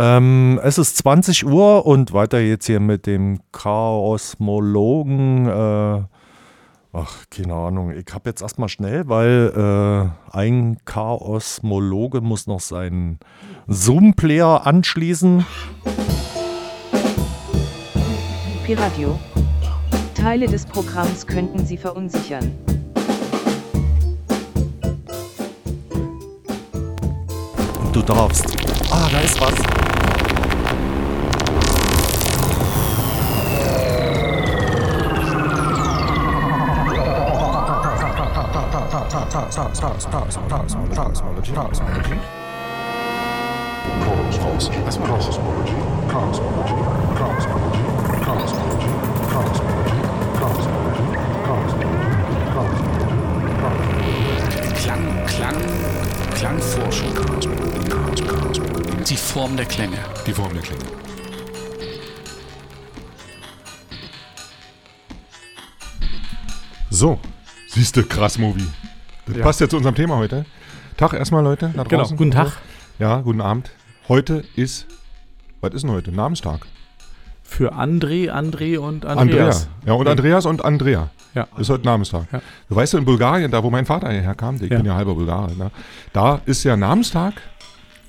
Ähm, es ist 20 Uhr und weiter jetzt hier mit dem Chaosmologen. Äh, ach, keine Ahnung. Ich habe jetzt erstmal schnell, weil äh, ein Chaosmologe muss noch seinen Zoom-Player anschließen. Piradio. Teile des Programms könnten Sie verunsichern. Du darfst. Ah, da ist was. Klang, Klang, Klangforschung. Die Form der Klänge. Die Form der Klänge. So, siehst du, krass Movie. Das Ja. passt ja zu unserem Thema heute. Tag erstmal, Leute. Da Genau, draußen. guten Tag. Ja, guten Abend. Heute ist, was ist denn heute? Namenstag. Für André, André und Andreas. Andrea. Ja, und Andreas und Andrea. Ja. Ist heute Namenstag. Ja. Du weißt ja, in Bulgarien, da wo mein Vater hierher kam, ich Ja. bin ja halber Bulgare, ne? da ist ja Namenstag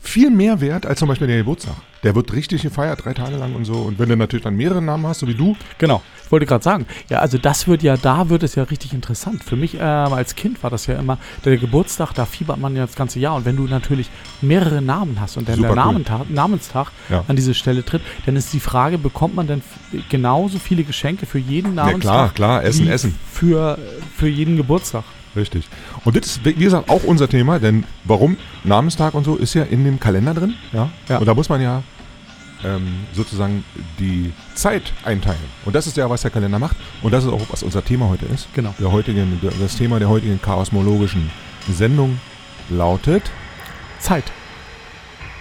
viel mehr wert als zum Beispiel der Geburtstag. Der wird richtig gefeiert, drei Tage lang und so. Und wenn du natürlich dann mehrere Namen hast, so wie du, Genau. Ich wollte gerade sagen, ja, also das wird ja, da wird es ja richtig interessant. Für mich ähm, als Kind war das ja immer der Geburtstag, da fiebert man ja das ganze Jahr. Und wenn du natürlich mehrere Namen hast und dann Super der cool. Namentag, Namenstag Ja. an diese Stelle tritt, dann ist die Frage, bekommt man denn genauso viele Geschenke für jeden Ja, Namenstag? klar, klar, Essen, wie Essen. Für, für jeden Geburtstag. Richtig. Und das ist, wie gesagt, auch unser Thema, denn warum Namenstag und so ist ja in dem Kalender drin. Ja. Ja. Und da muss man ja ähm, sozusagen die Zeit einteilen. Und das ist ja, was der Kalender macht. Und das ist auch, was unser Thema heute ist. Genau. Der heutigen, das Thema der heutigen chaosmologischen Sendung lautet Zeit.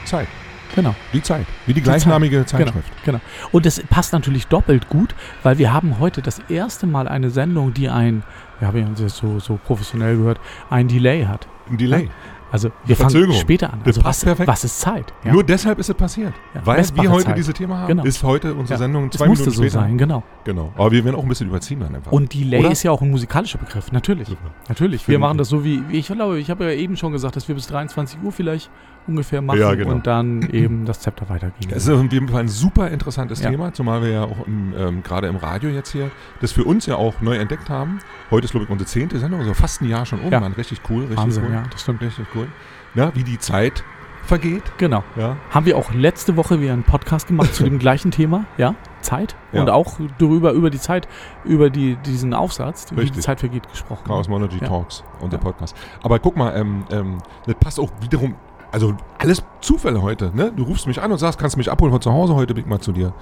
Zeit. Genau. Die Zeit. Wie die gleichnamige Zeitschrift. Genau, genau. Und das passt natürlich doppelt gut, weil wir haben heute das erste Mal eine Sendung, die ein, wir haben ja das so, so professionell gehört, ein Delay hat. Ein Delay. Also wir fangen später an. Das Also passt was, perfekt. was ist Zeit? Ja. Nur deshalb ist es passiert. Ja, Weil wir heute Zeit. dieses Thema haben, Genau. ist heute unsere Ja. Sendung Es zwei musste Minuten so später. sein, genau. Genau. Aber wir werden auch ein bisschen überziehen dann einfach. Und Delay Oder? ist ja auch ein musikalischer Begriff, natürlich. Super. Natürlich. Wir machen ich. das so wie ich glaube, ich habe ja eben schon gesagt, dass wir bis 23 Uhr vielleicht ungefähr machen Ja, genau. und dann eben das Zepter weitergehen. Es ist auf jeden Fall ein super interessantes Ja. Thema, zumal wir ja auch im, ähm, gerade im Radio jetzt hier das für uns ja auch neu entdeckt haben. Heute ist, glaube ich, unsere zehnte Sendung, also fast ein Jahr schon um. Ja. Mann. Richtig cool, richtig Wahnsinn, cool. ja, das stimmt. Richtig cool. Ja, wie die Zeit vergeht. Genau. Ja. Haben wir auch letzte Woche wieder einen Podcast gemacht zu dem gleichen Thema, ja, Zeit. Ja. Und auch darüber, über die Zeit, über die, diesen Aufsatz, wie die Richtig. Zeit vergeht, gesprochen. Chaosmology Ja. Talks und der. Podcast. Aber guck mal, ähm, ähm, das passt auch wiederum, also alles Zufälle heute. Ne? Du rufst mich an und sagst, kannst du mich abholen von zu Hause. Heute bin ich mal zu dir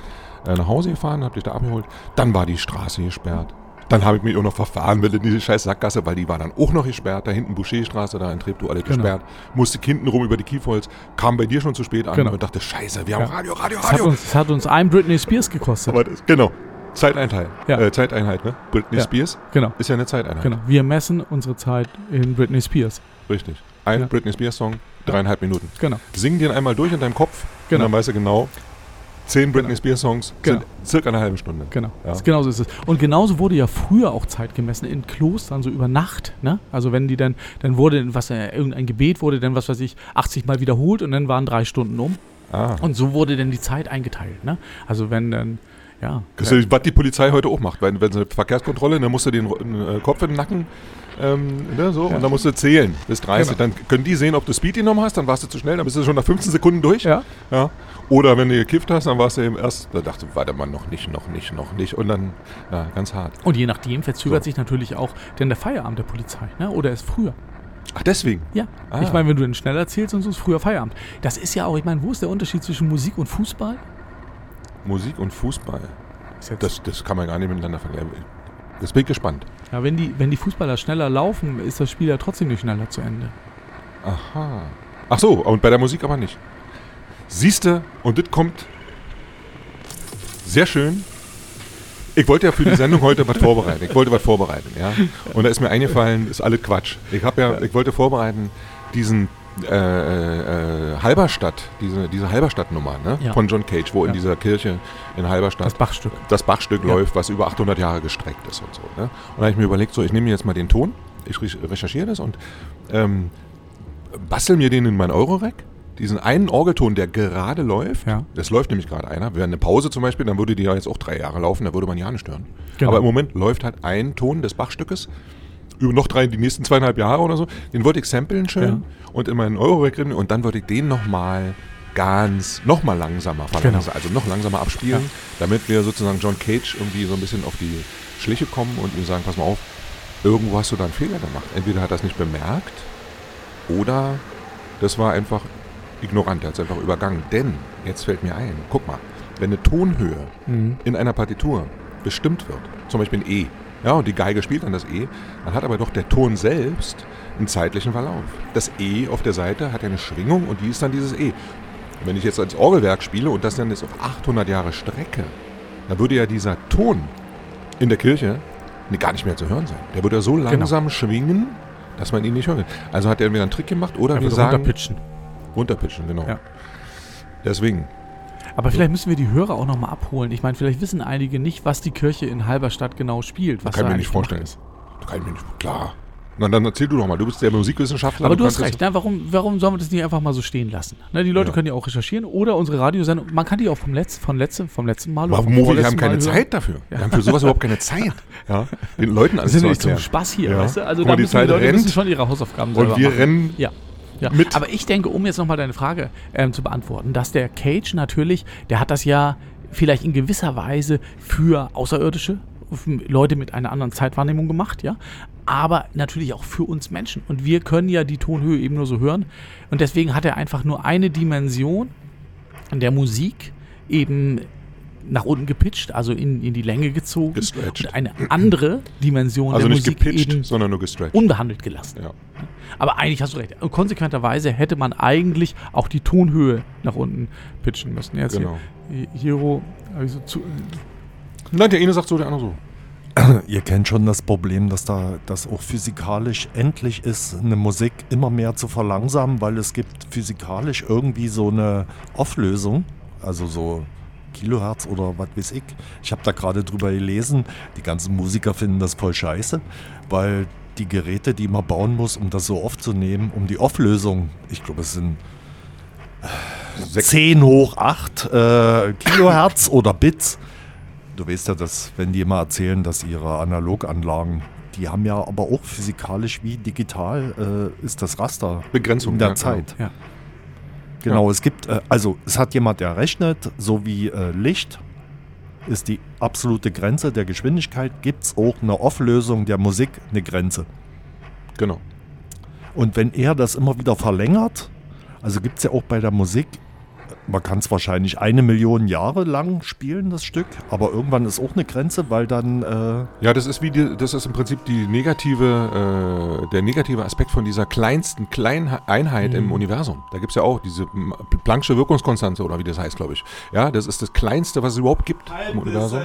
äh, nach Hause gefahren, hab dich da abgeholt. Dann war die Straße gesperrt. Dann habe ich mich auch noch verfahren will in diese scheiß Sackgasse, weil die war dann auch noch gesperrt. Da hinten Boucherstraße, da in Treptow alle Genau. gesperrt. Musste hinten rum über die Kiefholz, kam bei dir schon zu spät an Genau. und dachte, scheiße, wir haben Ja. Radio, Radio, Es hat, Radio. uns, es hat uns ein Britney Spears gekostet. Aber das, genau, Zeiteinheit. Ja. Äh, Zeiteinheit, ne? Britney Ja. Spears Genau, ist ja eine Zeiteinheit. genau. Wir messen unsere Zeit in Britney Spears. Richtig. Ein Ja. Britney Spears Song, dreieinhalb Minuten. Genau. Sing den einmal durch in deinem Kopf Genau. und dann weißt du genau, zehn Britney Spears Songs Genau. sind circa eine halbe Stunde. Genau, Ja. Das- genauso ist es. Und genauso wurde ja früher auch Zeit gemessen in Klostern, so über Nacht. Ne? Also wenn die dann, dann wurde, was äh, irgendein Gebet wurde dann, was weiß ich, 80 Mal wiederholt und dann waren drei Stunden um. Ah. Und so wurde dann die Zeit eingeteilt. Ne? Also wenn dann, ja. Das ist, was die Polizei heute auch macht. Wenn, wenn sie eine Verkehrskontrolle, dann musst du den äh, Kopf in den Nacken ähm, ne, so, Ja. und dann musst du zählen bis 30. Genau. Dann können die sehen, ob du Speed genommen hast, dann warst du zu schnell, dann bist du schon nach 15 Sekunden durch. Ja. Ja. Oder wenn du gekifft hast, dann warst du eben erst, da dachte ich, warte mal, noch nicht, noch nicht, noch nicht. Und dann, ja, ganz hart. Und je nachdem verzögert So. sich natürlich auch denn der Feierabend der Polizei. Ne? Oder ist früher. Ach, deswegen. Ja. Ah. Ich meine, wenn du dann schneller zählst und so, ist früher Feierabend. Das ist ja auch, ich meine, wo ist der Unterschied zwischen Musik und Fußball? Musik und Fußball. Das, das kann man gar nicht miteinander vergleichen. Das bin ich gespannt. ja, wenn die, wenn die Fußballer schneller laufen, ist das Spiel ja trotzdem nicht schneller zu Ende. Aha. Ach so, und bei der Musik aber nicht. Siehste, und das kommt sehr schön. Ich wollte ja für die Sendung heute was vorbereiten. Ich wollte was vorbereiten, ja. Und da ist mir eingefallen, ist alles Quatsch. Ich habe ja, ich wollte vorbereiten diesen äh, äh, Halberstadt, diese, diese Halberstadt-Nummer ne? Ja. von John Cage, wo in Ja. dieser Kirche in Halberstadt Das Bachstück. das Bachstück Ja. läuft, was über 800 Jahre gestreckt ist und so. Ne? Und da habe ich mir überlegt, so, ich nehme mir jetzt mal den Ton, ich re- recherchiere das und ähm, bastel mir den in mein Eurorack. Diesen einen Orgelton, der gerade läuft, Ja. das läuft nämlich gerade einer. Während eine Pause zum Beispiel, dann würde die ja jetzt auch drei Jahre laufen, da würde man ja nicht stören. Genau. Aber im Moment läuft halt ein Ton des Bachstückes über noch drei, die nächsten zweieinhalb Jahre oder so. Den wollte ich samplen schön Ja. und in meinen Eurorack drin und dann würde ich den nochmal ganz, nochmal langsamer verlangsamen, Genau. also noch langsamer abspielen, Ja. damit wir sozusagen John Cage irgendwie so ein bisschen auf die Schliche kommen und ihm sagen, pass mal auf, irgendwo hast du da einen Fehler gemacht. Entweder hat er es nicht bemerkt oder das war einfach ignorant, er hat es einfach übergangen. Denn, jetzt fällt mir ein, guck mal, wenn eine Tonhöhe Mhm. in einer Partitur bestimmt wird, zum Beispiel ein E, ja, und die Geige spielt dann das E, dann hat aber doch der Ton selbst einen zeitlichen Verlauf. Das E auf der Seite hat ja eine Schwingung und die ist dann dieses E. Wenn ich jetzt als Orgelwerk spiele und das dann jetzt auf 800 Jahre strecke, dann würde ja dieser Ton in der Kirche gar nicht mehr zu hören sein. Der würde ja so langsam schwingen, dass man ihn nicht hört. Also hat er mir einen Trick gemacht oder Einfach wir sagen... runterpitchen. Runterpitchen, genau. Ja. Deswegen. Aber vielleicht müssen wir die Hörer auch nochmal abholen. Ich meine, vielleicht wissen einige nicht, was die Kirche in Halberstadt genau spielt. Was kann da mir nicht vorstellen. ist. Kann ich mir nicht... Klar. Na, dann erzähl du doch mal. Du bist der Musikwissenschaftler. Aber du hast das- recht, ne? warum, warum sollen wir das nicht einfach mal so stehen lassen? Ne, die Leute Ja. können ja auch recherchieren oder unsere Radiosendung, man kann die auch vom, Letz-, von letzten, vom letzten Mal Aber vom wir haben keine Mal hören. Zeit dafür. Wir haben für sowas überhaupt keine Zeit. Ja? Den Leuten alles sind zu nicht zum. Spaß hier, Ja. weißt du? Also Guck da die müssen Zeit die Leute müssen rennt schon ihre Hausaufgaben Und wir machen. rennen Ja. Ja. mit. Aber ich denke, um jetzt nochmal deine Frage ähm, zu beantworten, dass der Cage natürlich, der hat das ja vielleicht in gewisser Weise für Außerirdische, für Leute mit einer anderen Zeitwahrnehmung gemacht, ja, aber natürlich auch für uns Menschen. Und wir können ja die Tonhöhe eben nur so hören. Und deswegen hat er einfach nur eine Dimension der Musik eben nach unten gepitcht, also in, in die Länge gezogen. Gestretched. Und eine andere Dimension Also der nicht Musik gepitcht, eben sondern nur gestretched. unbehandelt gelassen. Ja. Aber eigentlich hast du recht. Konsequenterweise hätte man eigentlich auch die Tonhöhe nach unten pitchen müssen. Jetzt Genau. hier, Hiro, hab ich so zu, Nein, der eine sagt so, der andere so. Ihr kennt schon das Problem, dass da das auch physikalisch endlich ist, eine Musik immer mehr zu verlangsamen, weil es gibt physikalisch irgendwie so eine Auflösung, also so Kilohertz oder was weiß ich. Ich habe da gerade drüber gelesen, die ganzen Musiker finden das voll scheiße, weil die Geräte, die man bauen muss, um das so aufzunehmen, um die Auflösung, ich glaube es sind 10 hoch 8 äh, Kilohertz oder Bits. Du weißt ja, dass, wenn die immer erzählen, dass ihre Analoganlagen, die haben ja aber auch physikalisch wie digital, äh, ist das Raster Begrenzung. in der ja, Zeit. ja. Genau, es gibt, äh, also es hat jemand errechnet, so wie äh, Licht ist die absolute Grenze der Geschwindigkeit, gibt es auch eine Auflösung der Musik eine Grenze. Genau. genau. Und wenn er das immer wieder verlängert, also gibt es ja auch bei der Musik, man kann es wahrscheinlich eine Million Jahre lang spielen, das Stück, aber irgendwann ist auch eine Grenze, weil dann, äh, Ja, das ist wie die, das ist im Prinzip die negative, äh, der negative Aspekt von dieser kleinsten kleinen Einheit Mhm. im Universum. Da gibt es ja auch diese Planck'sche Wirkungskonstante oder wie das heißt, glaube ich. Ja, das ist das Kleinste, was es überhaupt gibt im Universum.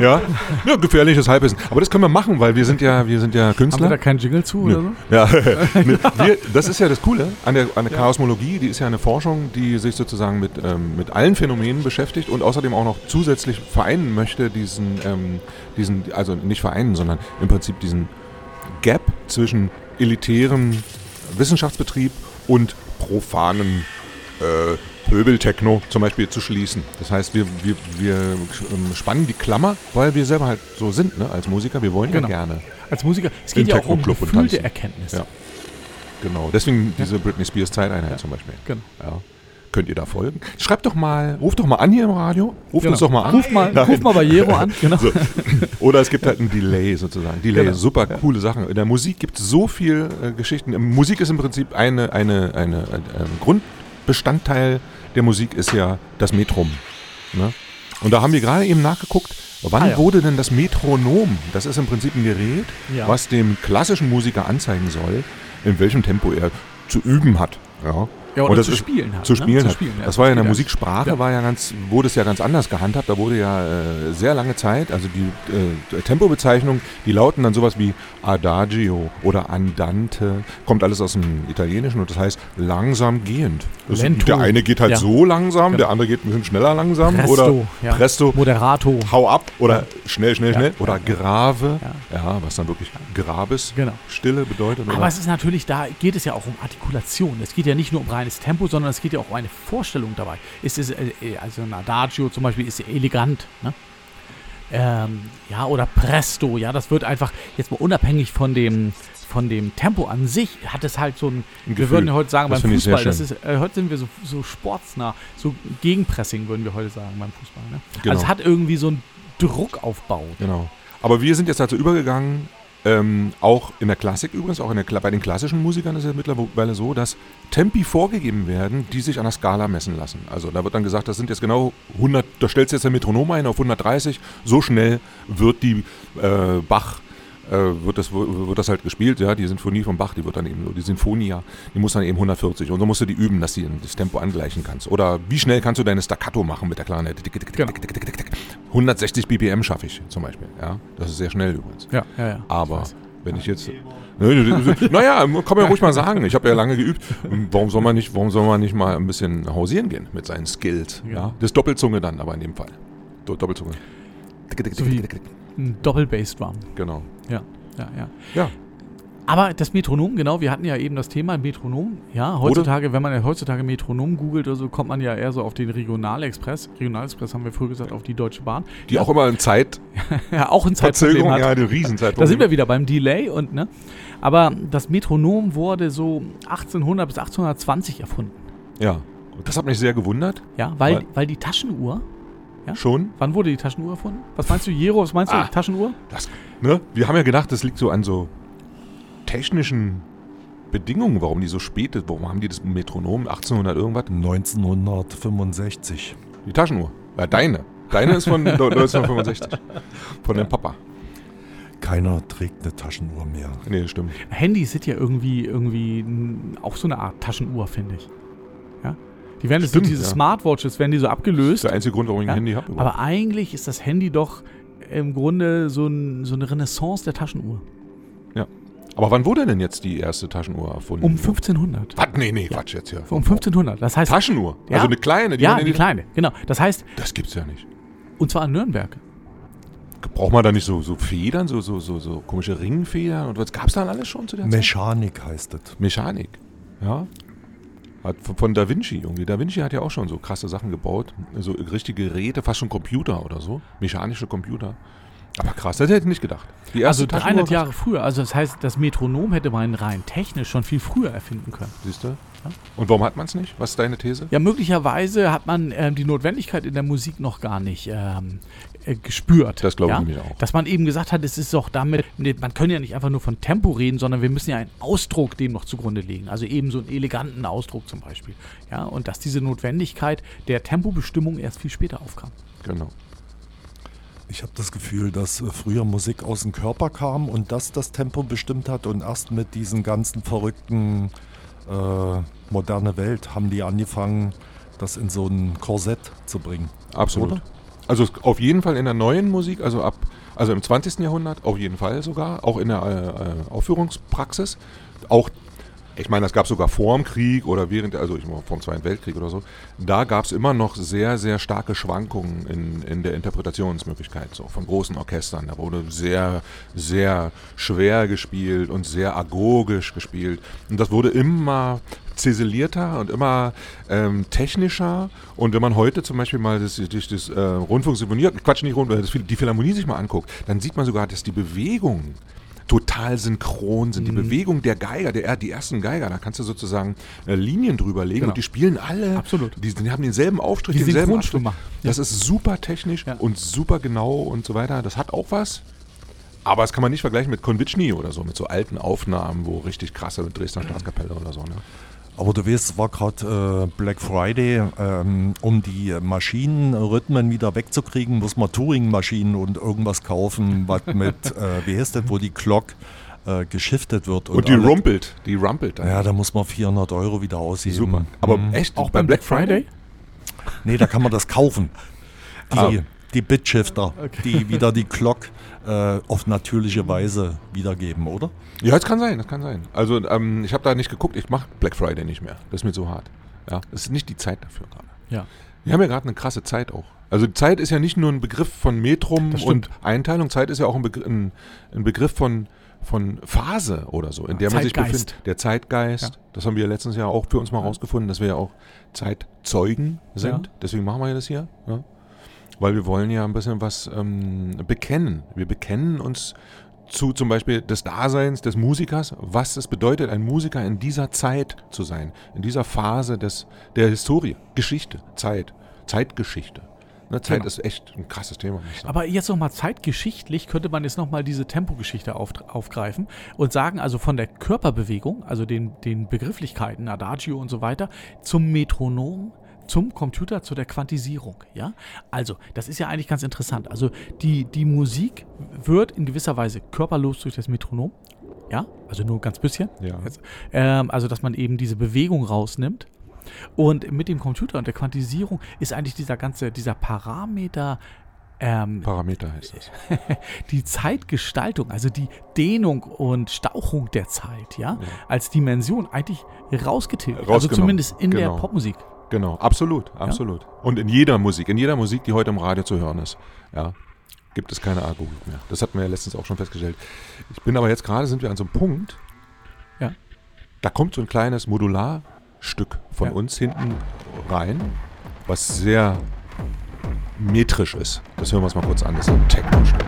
Ja, ja, gefährliches Halbwissen. Aber das können wir machen, weil wir sind ja, wir sind ja Haben wir Künstler. da keinen Jingle zu oder so? Ja, wir, das ist ja das Coole an der, an der Chaosmologie. Die ist ja eine Forschung, die sich sozusagen mit, ähm, mit allen Phänomenen beschäftigt und außerdem auch noch zusätzlich vereinen möchte, diesen, ähm, diesen, also nicht vereinen, sondern im Prinzip diesen Gap zwischen elitären Wissenschaftsbetrieb und profanen äh, Pöbeltechno zum Beispiel zu schließen. Das heißt, wir, wir, wir ähm, spannen die Klammer, weil wir selber halt so sind, ne, als Musiker. Wir wollen Genau. ja gerne. Als Musiker, es geht ja auch um gefühlte. Erkenntnis. Ja. Genau, deswegen diese Britney Spears Zeiteinheit zum Beispiel. Genau. Ja. Könnt ihr da folgen? Schreibt doch mal, ruft doch mal an hier im Radio. Ruft Genau. uns doch mal an. Ruf mal, Nein. ruf mal bei Jero an. Genau. So. Oder es gibt halt ein Delay sozusagen. Delay, Genau. super coole Sachen. In der Musik gibt es so viel äh, Geschichten. Musik ist im Prinzip eine, eine, eine, ein, ein Grundbestandteil der Musik ist ja das Metrum. Ne? Und da haben wir gerade eben nachgeguckt, wann Ah, ja. wurde denn das Metronom? Das ist im Prinzip ein Gerät, Ja. was dem klassischen Musiker anzeigen soll, in welchem Tempo er zu üben hat. Ja? Ja, oder Und das zu ist- spielen halt. zu ne? spielen, Zu hat. spielen, das war ja in der. Musiksprache, Ja. war ja ganz, wurde es ja ganz anders gehandhabt. Da wurde ja äh, sehr lange Zeit, also die äh, Tempobezeichnung, die lauten dann sowas wie Adagio oder Andante, kommt alles aus dem Italienischen und das heißt langsam gehend. Das, Lento. der eine geht halt Ja. so langsam, Genau. der andere geht ein bisschen schneller langsam Presto, oder ja. presto, Moderato. hau ab oder schnell, schnell, schnell oder grave, Ja. was dann wirklich Grabes, Genau. Stille bedeutet. Aber oder? es ist natürlich, da geht es ja auch um Artikulation. Es geht ja nicht nur um reines Tempo, sondern es geht ja auch um eine Vorstellung dabei. Ist es, äh, äh, also ein Adagio zum Beispiel ist elegant, ne? Ähm, ja, oder Presto, ja, das wird einfach, jetzt mal unabhängig von dem, von dem Tempo an sich, hat es halt so ein, Ein wir würden ja heute sagen Das beim Fußball, das ist, äh, heute sind wir so, so sportsnah, so Gegenpressing würden wir heute sagen beim Fußball. Ne? Genau. Also es hat irgendwie so einen Druckaufbau. Genau. Aber wir sind jetzt dazu übergegangen, ähm, auch in der Klassik übrigens, auch der, bei den klassischen Musikern ist es mittlerweile so, dass Tempi vorgegeben werden, die sich an der Skala messen lassen. Also da wird dann gesagt, das sind jetzt genau 100, da stellst du jetzt ein Metronom ein auf 130, so schnell wird die äh, Bach, wird, das, wird das halt gespielt, ja, die Sinfonie von Bach, die wird dann eben so, die Sinfonia, die muss dann eben 140 und so musst du die üben, dass du das Tempo angleichen kannst. Oder wie schnell kannst du deine Staccato machen mit der Klarinette? Tick, tick, tick, Genau. 160 BPM schaffe ich zum Beispiel, ja, das ist sehr schnell übrigens. Ja, ja, ja. Aber wenn ich jetzt. Ne, naja, kann man ja ruhig mal sagen. Ich habe ja lange geübt. Warum soll man nicht, warum soll man nicht mal ein bisschen hausieren gehen mit seinen Skills? Ja. Das ist Doppelzunge dann, aber in dem Fall. Do Doppelzunge. So wie- Ein Doppel-Bass-Drum. Genau. Ja, ja, ja. Ja. Aber das Metronom, genau, wir hatten ja eben das Thema Metronom. Ja, heutzutage, wenn man ja heutzutage Metronom googelt oder so, kommt man ja eher so auf den Regionalexpress. Regionalexpress haben wir früher gesagt, auf die Deutsche Bahn. Die ja, auch immer in Zeit ja, auch ein Zeitproblem Verzögerung, hat. ja, die Riesenzeitproblem. Da sind wir wieder beim Delay und, ne? Aber das Metronom wurde so 1800 bis 1820 erfunden. Ja. Das hat mich sehr gewundert. Ja, weil, Weil- weil die Taschenuhr, Ja? Schon. wann wurde die Taschenuhr erfunden? Was meinst du, Jero, was meinst du, Ah. die Taschenuhr? Das, ne? Wir haben ja gedacht, das liegt so an so technischen Bedingungen, warum die so spät ist. Warum haben die das Metronom 1800 irgendwas? 1965. Die Taschenuhr. Ja, deine. Deine ist von 1965. Von deinem Papa. Keiner trägt eine Taschenuhr mehr. Nee, stimmt. Handys sind ja irgendwie, irgendwie auch so eine Art Taschenuhr, finde ich. Ja? Die werden so, Stimmt, diese ja. Smartwatches werden die so Das abgelöst. ist der einzige Grund, warum ich ein Ja, Handy habe. Aber eigentlich ist das Handy doch im Grunde so, ein, so eine Renaissance der Taschenuhr. Aber wann wurde denn jetzt die erste Taschenuhr erfunden? Um 1500. Was? Nee, nee, Quatsch jetzt hier. Um 1500. Das heißt, Taschenuhr? Ja. Also eine kleine? ja, man in die kleine, genau. Das heißt, Das gibt's ja nicht. und zwar in Nürnberg. Braucht man da nicht so, so Federn, so, so, so, so komische Ringfedern? Und was gab's da alles schon zu der Zeit? Mechanik heißt es. Mechanik. Ja. Von Da Vinci irgendwie. Da Vinci hat ja auch schon so krasse Sachen gebaut. So richtige Geräte, fast schon Computer oder so. Mechanische Computer. Aber krass, das hätte ich nicht gedacht. Die Also erste 300 Taschenuhr- Jahre früher. Also das heißt, das Metronom hätte man rein technisch schon viel früher erfinden können. Siehst du? Und warum hat man es nicht? Was ist deine These? Ja, möglicherweise hat man ähm, die Notwendigkeit in der Musik noch gar nicht ähm, äh, gespürt. Das glaube ich ja? nämlich auch. Dass man eben gesagt hat, es ist doch damit, man kann ja nicht einfach nur von Tempo reden, sondern wir müssen ja einen Ausdruck dem noch zugrunde legen. Also eben so einen eleganten Ausdruck zum Beispiel. Ja, und dass diese Notwendigkeit der Tempobestimmung erst viel später aufkam. Genau. Ich habe das Gefühl, dass äh, früher Musik aus dem Körper kam und das das Tempo bestimmt hat und erst mit diesen ganzen verrückten äh, moderne Welt haben die angefangen, das in so ein Korsett zu bringen. Absolut. Oder? Also auf jeden Fall in der neuen Musik, also ab, also im 20. Jahrhundert, auf jeden Fall sogar, auch in der äh, äh, Aufführungspraxis. Auch, ich meine, das gab es sogar vor dem Krieg oder während, also ich meine, vor dem Zweiten Weltkrieg oder so. Da gab es immer noch sehr, sehr starke Schwankungen in, in der Interpretationsmöglichkeit, so von großen Orchestern. Da wurde sehr, sehr schwer gespielt und sehr agogisch gespielt. Und das wurde immer ziselierter und immer ähm, technischer. Und wenn man heute zum Beispiel mal das, das, das äh, Rundfunksymphonie, Quatsch, nicht Rundfunk, die Philharmonie sich mal anguckt, dann sieht man sogar, dass die Bewegungen total synchron sind. Die Bewegung der Geiger, der, die ersten Geiger, da kannst du sozusagen äh, Linien drüber legen Genau. und die spielen alle. Absolut. Die, die haben denselben Aufstrich, Die denselben. Abstrich. Das ist super technisch Ja. und super genau und so weiter. Das hat auch was. Aber das kann man nicht vergleichen mit Konvitschny oder so, mit so alten Aufnahmen, wo richtig krasse mit Dresdner Staatskapelle oder so. Ne? Aber du weißt, es war gerade äh, Black Friday, ähm, um die Maschinenrhythmen wieder wegzukriegen, muss man Turing-Maschinen und irgendwas kaufen, was mit, äh, wie heißt das, wo die Glock äh, geschiftet wird. Und, die alle- rumpelt, die rumpelt dann. Ja, da muss man 400 Euro wieder ausgeben. Super. Aber Mhm. echt, Auch bei Black Friday? Nee, da kann man das kaufen. Die, Ah. Die Bitshifter, die wieder die Glock äh, auf natürliche Weise wiedergeben, oder? Ja, das kann sein, das kann sein. Also ähm, ich habe da nicht geguckt, ich mache Black Friday nicht mehr. Das ist mir zu hart. Ja, das ist nicht die Zeit dafür gerade. Ja. Wir haben ja gerade eine krasse Zeit auch. Also Zeit ist ja nicht nur ein Begriff von Metrum und Einteilung, Zeit ist ja auch ein, Begr ein, ein Begriff von, von Phase oder so, in der man sich befindet. Der Zeitgeist, Ja. das haben wir letztens ja auch für uns mal rausgefunden, dass wir ja auch Zeitzeugen sind. Ja. Deswegen machen wir ja das hier. Ja. Weil wir wollen ja ein bisschen was ähm, bekennen. Wir bekennen uns zu zum Beispiel des Daseins des Musikers, was es bedeutet, ein Musiker in dieser Zeit zu sein, in dieser Phase des, der Historie, Geschichte, Zeit, Zeitgeschichte. Ne, Zeit Genau. ist echt ein krasses Thema. Aber jetzt nochmal zeitgeschichtlich könnte man jetzt nochmal diese Tempogeschichte auf, aufgreifen und sagen, also von der Körperbewegung, also den, den Begrifflichkeiten, Adagio und so weiter, zum Metronom, zum Computer, zu der Quantisierung. Ja? Also, das ist ja eigentlich ganz interessant. Also, die, die Musik wird in gewisser Weise körperlos durch das Metronom. Ja, also nur ganz bisschen. Ja. Jetzt, ähm, also, dass man eben diese Bewegung rausnimmt. Und mit dem Computer und der Quantisierung ist eigentlich dieser ganze, dieser Parameter, ähm, Parameter heißt es. die Zeitgestaltung, also die Dehnung und Stauchung der Zeit, ja, als Dimension eigentlich rausgetilgt. Also zumindest in der genau. Popmusik. Genau, absolut, absolut. Und in jeder Musik, in jeder Musik, die heute im Radio zu hören ist, ja, gibt es keine Agogik mehr. Das hatten wir ja letztens auch schon festgestellt. Ich bin aber jetzt gerade, sind wir an so einem Punkt, Ja. da kommt so ein kleines Modularstück von Ja. uns hinten rein, was sehr metrisch ist. Das hören wir uns mal kurz an. Das ist ein Techno-Stück.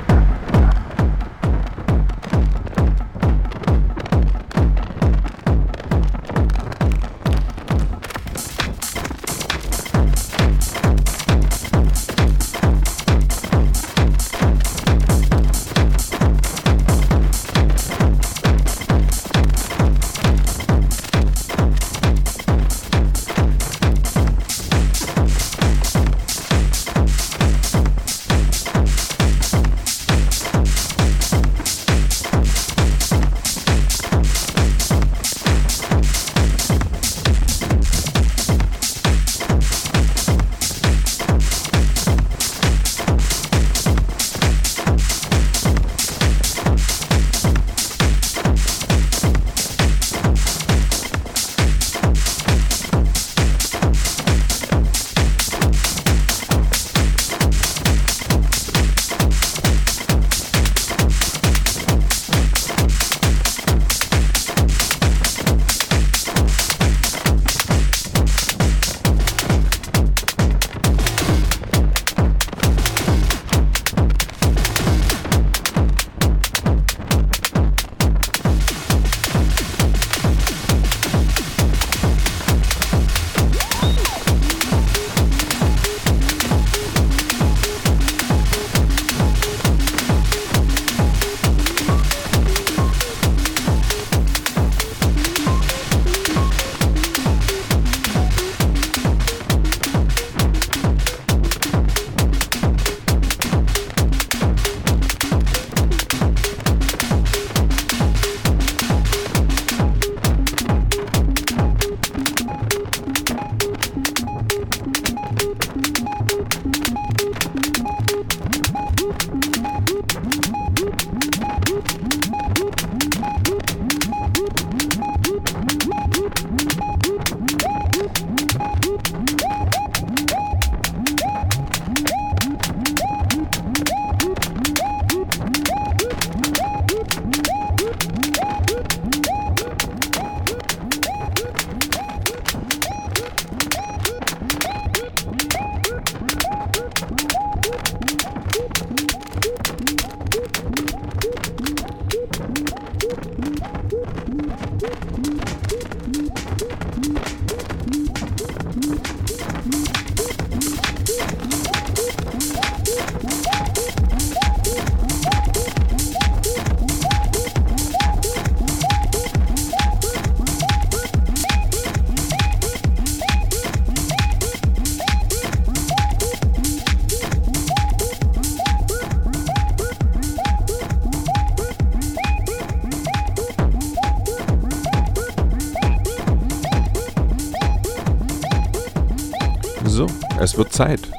Wird Zeit.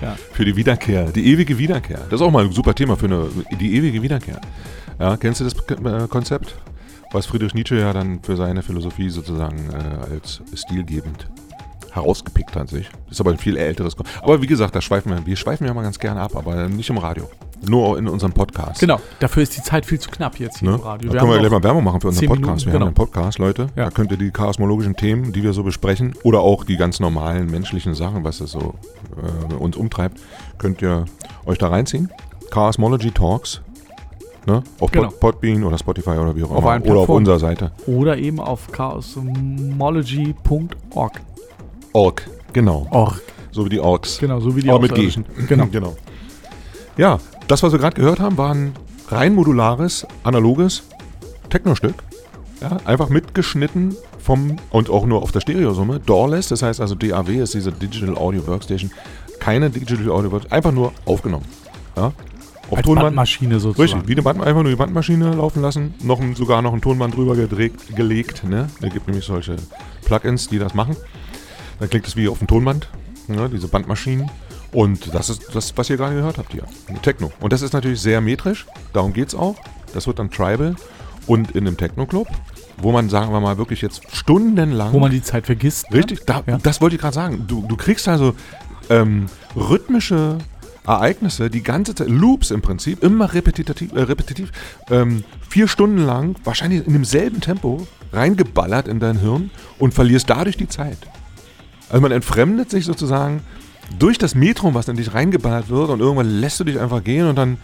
Ja. Für die Wiederkehr, die ewige Wiederkehr. Das ist auch mal ein super Thema für eine, die ewige Wiederkehr. Ja, kennst du das äh, Konzept? Was Friedrich Nietzsche ja dann für seine Philosophie sozusagen äh, als stilgebend herausgepickt hat sich. Das ist aber ein viel älteres. Kon aber wie gesagt, da schweifen wir, wir schweifen ja mal ganz gerne ab, aber nicht im Radio. Nur in unserem Podcast. Genau, dafür ist die Zeit viel zu knapp jetzt hier Ne? im Radio. Da können wir gleich mal Werbung machen für unseren 10 Podcast. Minuten, wir genau. haben einen Podcast, Leute. Ja. Da könnt ihr die chaosmologischen Themen, die wir so besprechen, oder auch die ganz normalen menschlichen Sachen, was es so äh, uns umtreibt, könnt ihr euch da reinziehen. Chaosmology Talks. Ne? Auf Genau. Pod, Podbean oder Spotify oder wie auch Auf immer. Oder auf unserer Seite. Oder eben auf chaosmology.org. Org. Genau. Org. So wie die Orks. Genau, so wie die Aber mit G. Genau. genau. Ja, das, was wir gerade gehört haben, war ein rein modulares, analoges Techno-Stück. Ja, einfach mitgeschnitten vom, und auch nur auf der Stereosumme, Doorless, das heißt also DAW ist diese Digital Audio Workstation, keine Digital Audio Workstation, einfach nur aufgenommen. Ja, auf Als Tonband, Bandmaschine sozusagen. richtig, wie eine Band, einfach nur die Bandmaschine laufen lassen, noch ein, sogar noch ein Tonband drüber gedreht, gelegt, ne? Da gibt nämlich solche Plugins, die das machen. Dann klingt es wie auf dem Tonband, ne? diese Bandmaschinen. Und das ist das, was ihr gerade gehört habt hier. Techno. Und das ist natürlich sehr metrisch, darum geht es auch. Das wird dann Tribal und in einem Techno-Club, wo man, sagen wir mal, wirklich jetzt stundenlang. Wo man die Zeit vergisst. ne? Richtig, da, Ja. das wollte ich gerade sagen. Du, du kriegst also ähm, rhythmische Ereignisse, die ganze Zeit, Loops im Prinzip, immer repetitiv, äh, repetitiv ähm, vier Stunden lang, wahrscheinlich in demselben Tempo, reingeballert in dein Hirn und verlierst dadurch die Zeit. Also man entfremdet sich sozusagen durch das Metrum, was in dich reingeballert wird und irgendwann lässt du dich einfach gehen und dann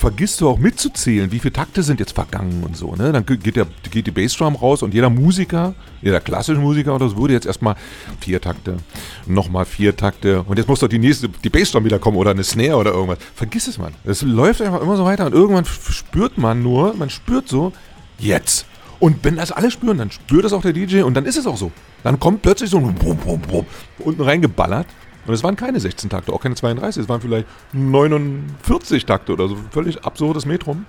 vergisst du auch mitzuzählen, wie viele Takte sind jetzt vergangen und so. Ne? Dann geht, der, geht die Bassdrum raus und jeder Musiker, jeder klassische Musiker oder so, würde jetzt erstmal vier Takte, nochmal vier Takte und jetzt muss doch die nächste, die Bassdrum wieder kommen oder eine Snare oder irgendwas. Vergiss es, man. Es läuft einfach immer so weiter und irgendwann spürt man nur, man spürt so, jetzt. Und wenn das alle spüren, dann spürt das auch der DJ und dann ist es auch so. Dann kommt plötzlich so ein Bum, Bum, Bum, unten reingeballert. Und es waren keine 16 Takte, auch keine 32, es waren vielleicht 49 Takte oder so. Völlig absurdes Metrum.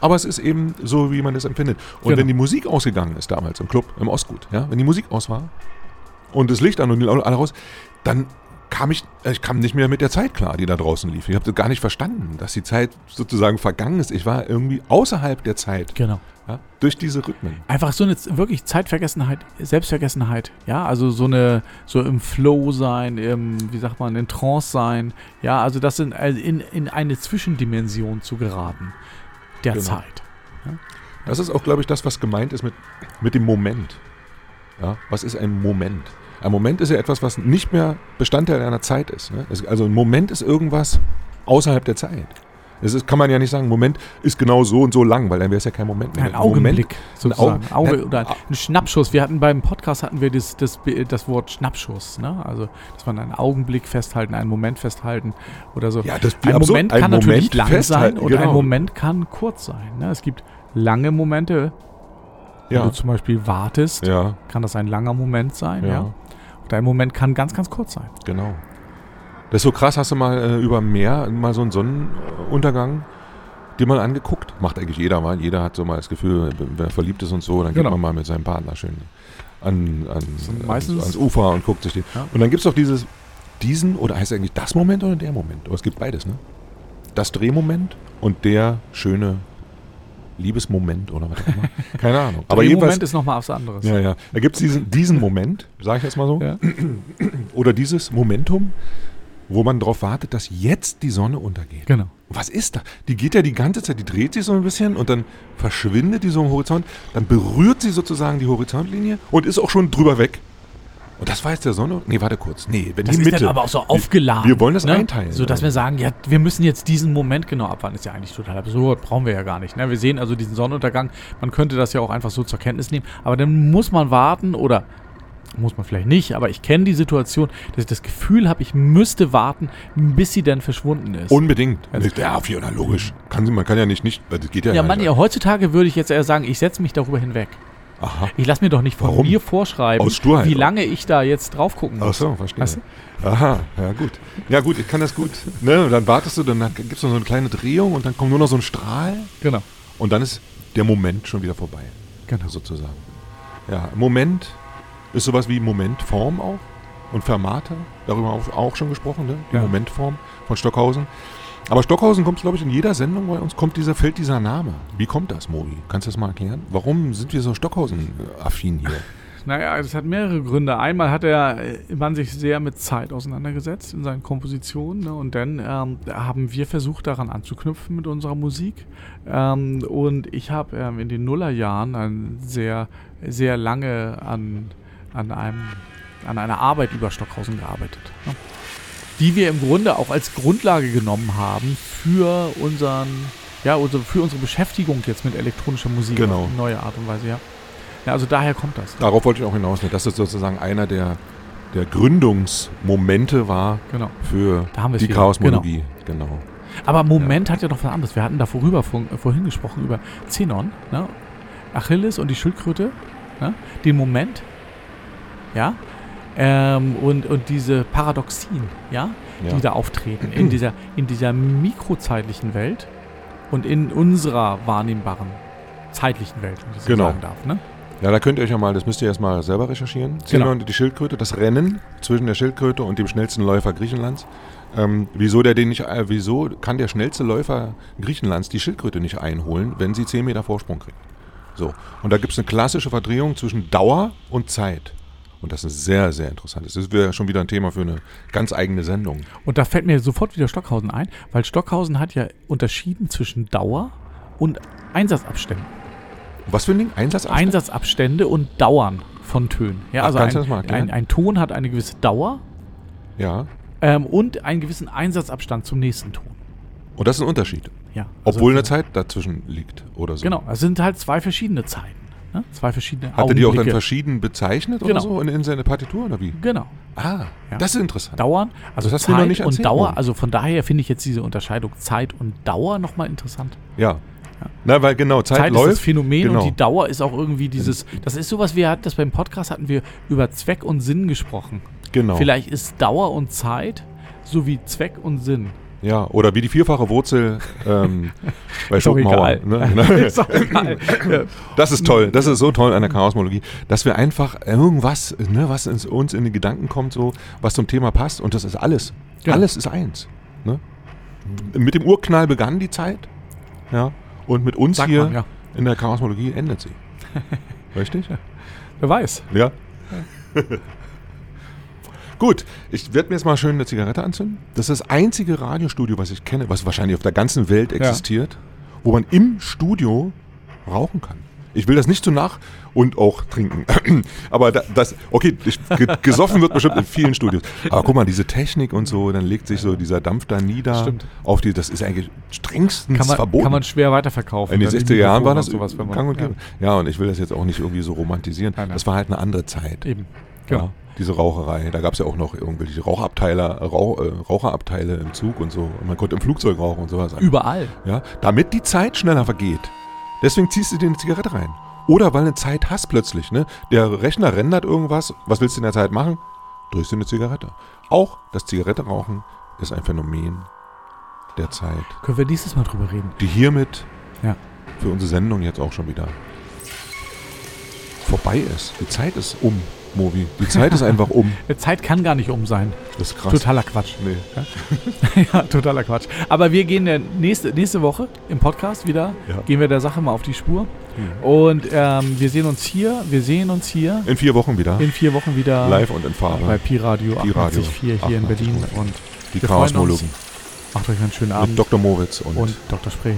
Aber es ist eben so, wie man es empfindet. Und Genau. wenn die Musik ausgegangen ist damals im Club, im Ostgut, ja, wenn die Musik aus war und das Licht an und die alle raus, dann kam ich, ich kam nicht mehr mit der Zeit klar, die da draußen lief. Ich habe gar nicht verstanden, dass die Zeit sozusagen vergangen ist. Ich war irgendwie außerhalb der Zeit. Genau. Ja, durch diese Rhythmen. Einfach so eine wirklich Zeitvergessenheit, Selbstvergessenheit, ja, also so eine, so im Flow sein, im, wie sagt man, in Trance sein, ja, also das in, also in, in eine Zwischendimension zu geraten der Genau. Zeit. Das ist auch, glaube ich, das, was gemeint ist mit, mit dem Moment. Ja, was ist ein Moment? Ein Moment ist ja etwas, was nicht mehr Bestandteil einer Zeit ist. Ne? Also ein Moment ist irgendwas außerhalb der Zeit. Es ist, kann man ja nicht sagen, Moment ist genau so und so lang, weil dann wäre es ja kein Moment mehr. Ein Augenblick Moment, sozusagen. Augen- Auge Nein, oder ein Schnappschuss. Wir hatten beim Podcast hatten wir das, das, das Wort Schnappschuss, ne? Also dass man einen Augenblick festhalten, einen Moment festhalten oder so. Ja, das ein absurd, Moment kann natürlich lang festhalten, sein und genau. ein Moment kann kurz sein. Ne? Es gibt lange Momente. Wenn Ja, du zum Beispiel wartest, ja, kann das ein langer Moment sein. Ja. Ein Moment kann ganz, ganz kurz sein. genau. Das ist so krass, hast du mal äh, über Meer mal so einen Sonnenuntergang dir mal angeguckt? Macht eigentlich jeder mal. Jeder hat so mal das Gefühl, wer verliebt ist und so, dann geht Genau. man mal mit seinem Partner schön an, an, meistens- ans Ufer und guckt sich den. Ja. Und dann gibt es doch dieses, diesen, oder heißt es eigentlich das Moment oder der Moment? Aber es gibt beides, ne? Das Drehmoment und der schöne Liebesmoment oder was auch immer. Keine Ahnung. Aber Moment ist nochmal was anderes. ja, ja. Da gibt es diesen, diesen Moment, sage ich jetzt mal so, Ja. oder dieses Momentum, wo man darauf wartet, dass jetzt die Sonne untergeht. Genau. Was ist da? Die geht ja die ganze Zeit, die dreht sich so ein bisschen und dann verschwindet die so am Horizont, dann berührt sie sozusagen die Horizontlinie und ist auch schon drüber weg. Und das war jetzt der Sonne? Nee, warte kurz. Nee, wenn Das die ist Mitte. dann aber auch so aufgeladen. wir wollen das ne? einteilen. So dass wir sagen, ja, wir müssen jetzt diesen Moment genau abwarten. Ist ja eigentlich total absurd, brauchen wir ja gar nicht. Ne? Wir sehen also diesen Sonnenuntergang. Man könnte das ja auch einfach so zur Kenntnis nehmen. Aber dann muss man warten oder muss man vielleicht nicht, aber ich kenne die Situation, dass ich das Gefühl habe, ich müsste warten, bis sie dann verschwunden ist. Unbedingt. Also- ja, Fall, logisch. Kann, man kann ja nicht, nicht, das geht ja ja, nicht. Mann, ja, heutzutage würde ich jetzt eher sagen, ich setze mich darüber hinweg. Aha. Ich lasse mir doch nicht von Warum? mir vorschreiben, wie lange ich da jetzt drauf gucken Ach muss. so, verstehe. Weißt Aha, ja gut. Ja gut, ich kann das gut. Ne? Dann wartest du, dann gibt es noch so eine kleine Drehung und dann kommt nur noch so ein Strahl Genau. und dann ist der Moment schon wieder vorbei. Genau. Sozusagen. Ja, Moment ist sowas wie Momentform auch. und Fermata, darüber auch, auch schon gesprochen, ne? die Ja. Momentform von Stockhausen. Aber Stockhausen kommt, glaube ich, in jeder Sendung bei uns, kommt dieser, fällt dieser Name. Wie kommt das, Mobi? Kannst du das mal erklären? Warum sind wir so Stockhausen-affin hier? Naja, es hat mehrere Gründe. Einmal hat er äh, man sich sehr mit Zeit auseinandergesetzt in seinen Kompositionen. Ne? Und dann ähm, haben wir versucht, daran anzuknüpfen mit unserer Musik. Ähm, und ich habe ähm, in den Nullerjahren sehr, sehr lange an, an, einem, an einer Arbeit über Stockhausen gearbeitet. Ne? Die wir im Grunde auch als Grundlage genommen haben für unseren, ja, unsere, für unsere Beschäftigung jetzt mit elektronischer Musik Genau. auf neue Art und Weise, ja. Ja, also daher kommt das. Darauf wollte ich auch hinaus. Ne? Das ist sozusagen einer der, der Gründungsmomente war Genau. für die. Chaosmologie. Genau. Aber Moment hat ja noch was anderes. Wir hatten da vorüber vor, vorhin gesprochen über Zenon, ne? Achilles und die Schildkröte, ne? den Moment, ja, ähm, und, und diese Paradoxien, ja, Ja. die da auftreten in dieser, in dieser mikrozeitlichen Welt und in unserer wahrnehmbaren zeitlichen Welt, wenn ich das so Genau. sagen darf. Ne? Ja, da könnt ihr euch ja mal, das müsst ihr erstmal selber recherchieren. Und die Schildkröte, das Rennen zwischen der Schildkröte und dem schnellsten Läufer Griechenlands. Ähm, wieso der den nicht, äh, wieso kann der schnellste Läufer Griechenlands die Schildkröte nicht einholen, wenn sie 10 Meter Vorsprung kriegt? So. Und da gibt es eine klassische Verdrehung zwischen Dauer und Zeit. Und das ist sehr, sehr interessant. Das wäre schon wieder ein Thema für eine ganz eigene Sendung. Und da fällt mir sofort wieder Stockhausen ein, weil Stockhausen hat ja unterschieden zwischen Dauer und Einsatzabständen. Was für ein Ding? Einsatzabstand? Einsatzabstände und Dauern von Tönen. Ja, Ach, also ein, ein, ein Ton hat eine gewisse Dauer Ja. ähm, und einen gewissen Einsatzabstand zum nächsten Ton. Und das ist ein Unterschied. Ja, Obwohl eine also, Zeit dazwischen liegt oder so. Genau, es sind halt zwei verschiedene Zeiten. Ne? Zwei verschiedene Hat er die auch dann verschieden bezeichnet Genau. oder so in, in seine Partitur oder wie? Genau. Ah, Ja. das ist interessant. Dauern, also Das hast du mir noch Zeit nicht und erzählt, Dauer, Mo. also von daher finde ich jetzt diese Unterscheidung Zeit und Dauer nochmal interessant. Ja. Na, weil genau, Zeit, Zeit, läuft. ist das Phänomen genau. und die Dauer ist auch irgendwie dieses, das ist sowas, wir hatten das beim Podcast, hatten wir über Zweck und Sinn gesprochen. Genau. Vielleicht ist Dauer und Zeit so wie Zweck und Sinn. Ja, oder wie die vierfache Wurzel ähm, bei Ist Schopenhauer. Ne? Genau. ist. Das ist toll, das ist so toll an der Chaosmologie, dass wir einfach irgendwas, ne, was uns in die Gedanken kommt, so, was zum Thema passt und das ist alles. Ja. Alles ist eins. Ne? Mit dem Urknall begann die Zeit, ja, und mit uns Sagt hier man, ja. in der Chaosmologie endet sie. Richtig? Wer weiß. Ja. Gut, ich werde mir jetzt mal schön eine Zigarette anzünden. Das ist das einzige Radiostudio, was ich kenne, was wahrscheinlich auf der ganzen Welt existiert, wo man im Studio rauchen kann. Ich will das nicht zu nach und auch trinken. Aber da, das, okay, gesoffen wird bestimmt in vielen Studios. Aber guck mal, diese Technik und so, dann legt sich so dieser Dampf da nieder. Stimmt. Auf die, das ist eigentlich strengstens Kann man, verboten. kann man schwer weiterverkaufen. In den ne? 60er Jahren war das sowas, wenn man, gang und ja. Ja, und ich will das jetzt auch nicht irgendwie so romantisieren. Nein, nein. Das war halt eine andere Zeit. Eben. Ja, Genau. diese Raucherei. Da gab es ja auch noch irgendwelche Rauchabteile, Rauch, äh, Raucherabteile im Zug und so. Und man konnte im Flugzeug rauchen und sowas. Überall. Ja, damit die Zeit schneller vergeht. Deswegen ziehst du dir eine Zigarette rein. Oder weil eine Zeit hast plötzlich. Ne? Der Rechner rendert irgendwas. Was willst du in der Zeit machen? Drückst du eine Zigarette. Auch das Zigarette rauchen ist ein Phänomen der Zeit, Können wir nächstes Mal drüber reden. die hiermit Ja. für unsere Sendung jetzt auch schon wieder vorbei ist. Die Zeit ist um, Movi. Die Zeit ist einfach um. Die Zeit kann gar nicht um sein. Das ist krass. Totaler Quatsch. Nee. ja, totaler Quatsch. Aber wir gehen ja nächste, nächste Woche im Podcast wieder, Ja. gehen wir der Sache mal auf die Spur. Und ähm, wir sehen uns hier, wir sehen uns hier In vier Wochen wieder. in vier Wochen wieder Live und in Farbe. bei Pi Radio Pi Radio 88.4 hier in 88.4. Berlin. Und die. Chaosmologen. macht euch einen schönen Mit Abend. Dr. Moritz und, und Dr. Spree.